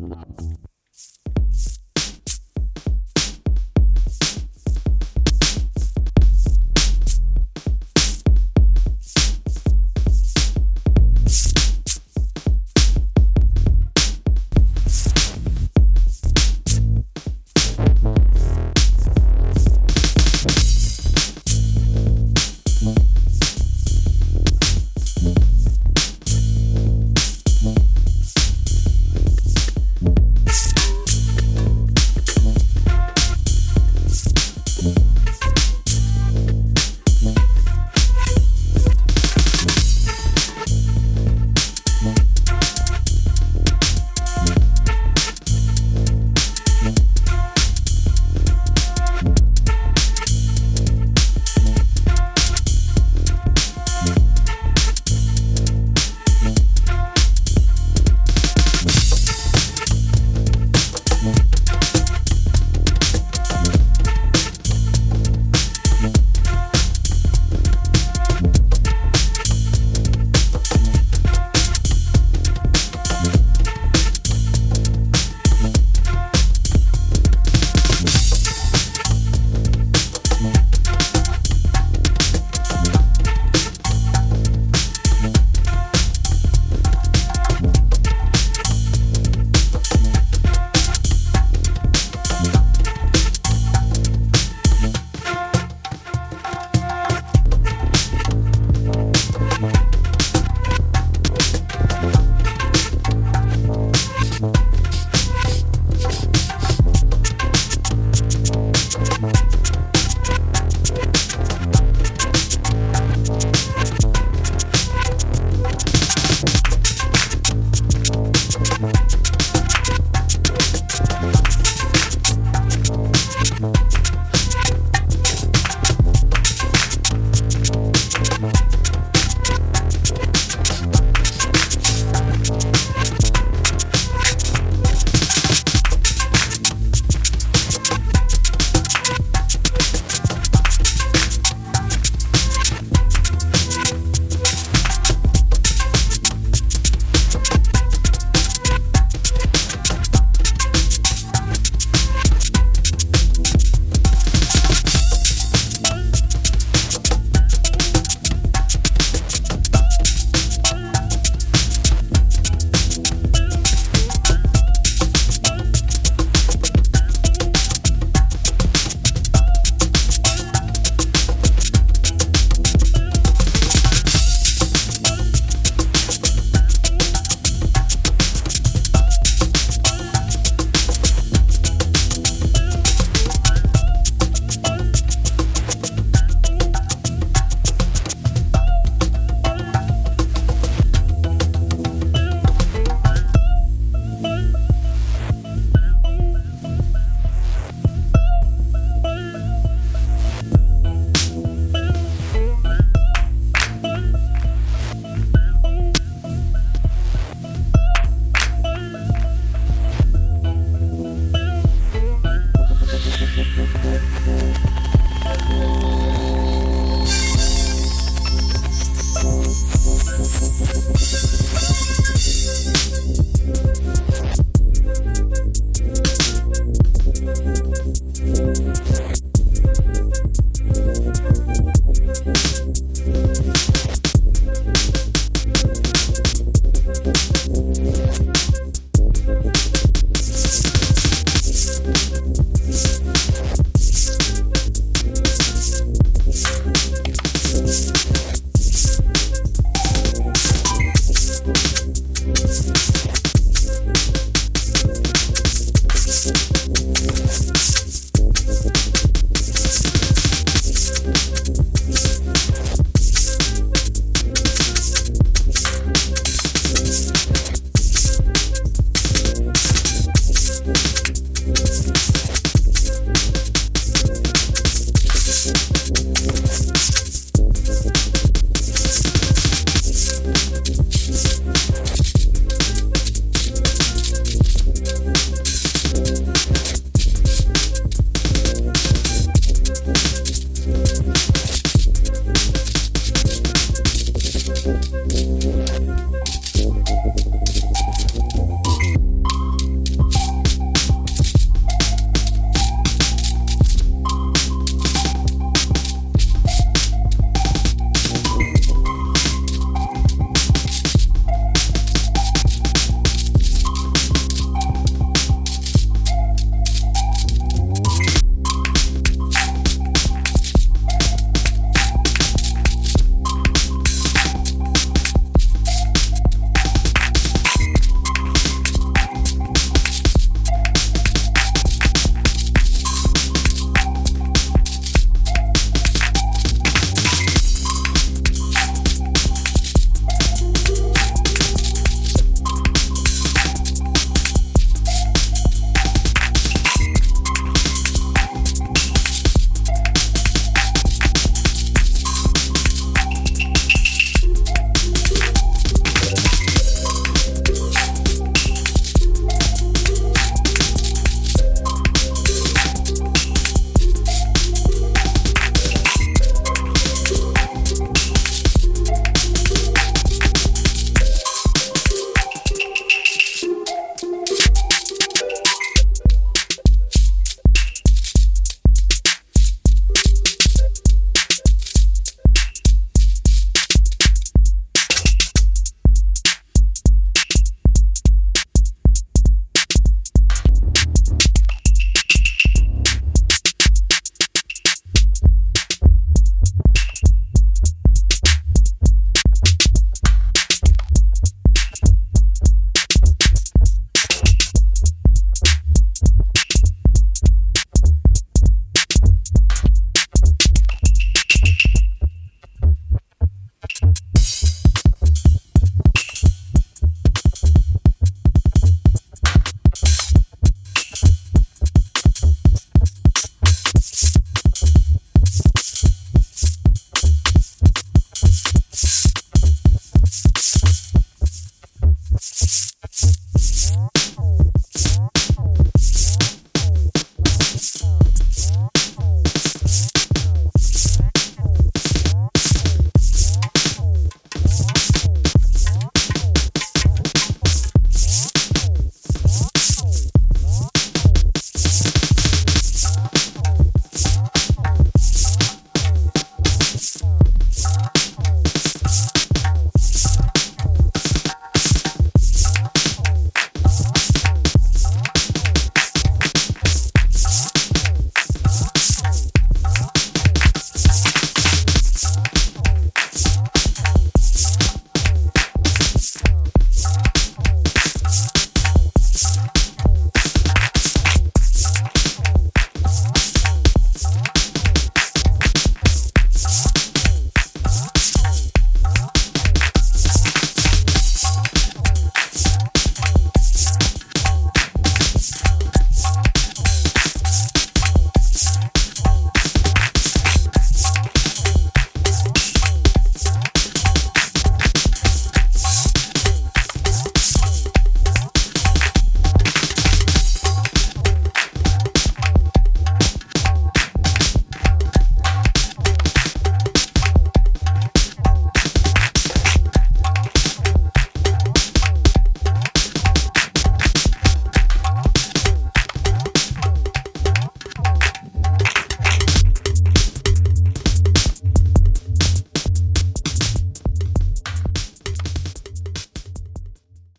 うん。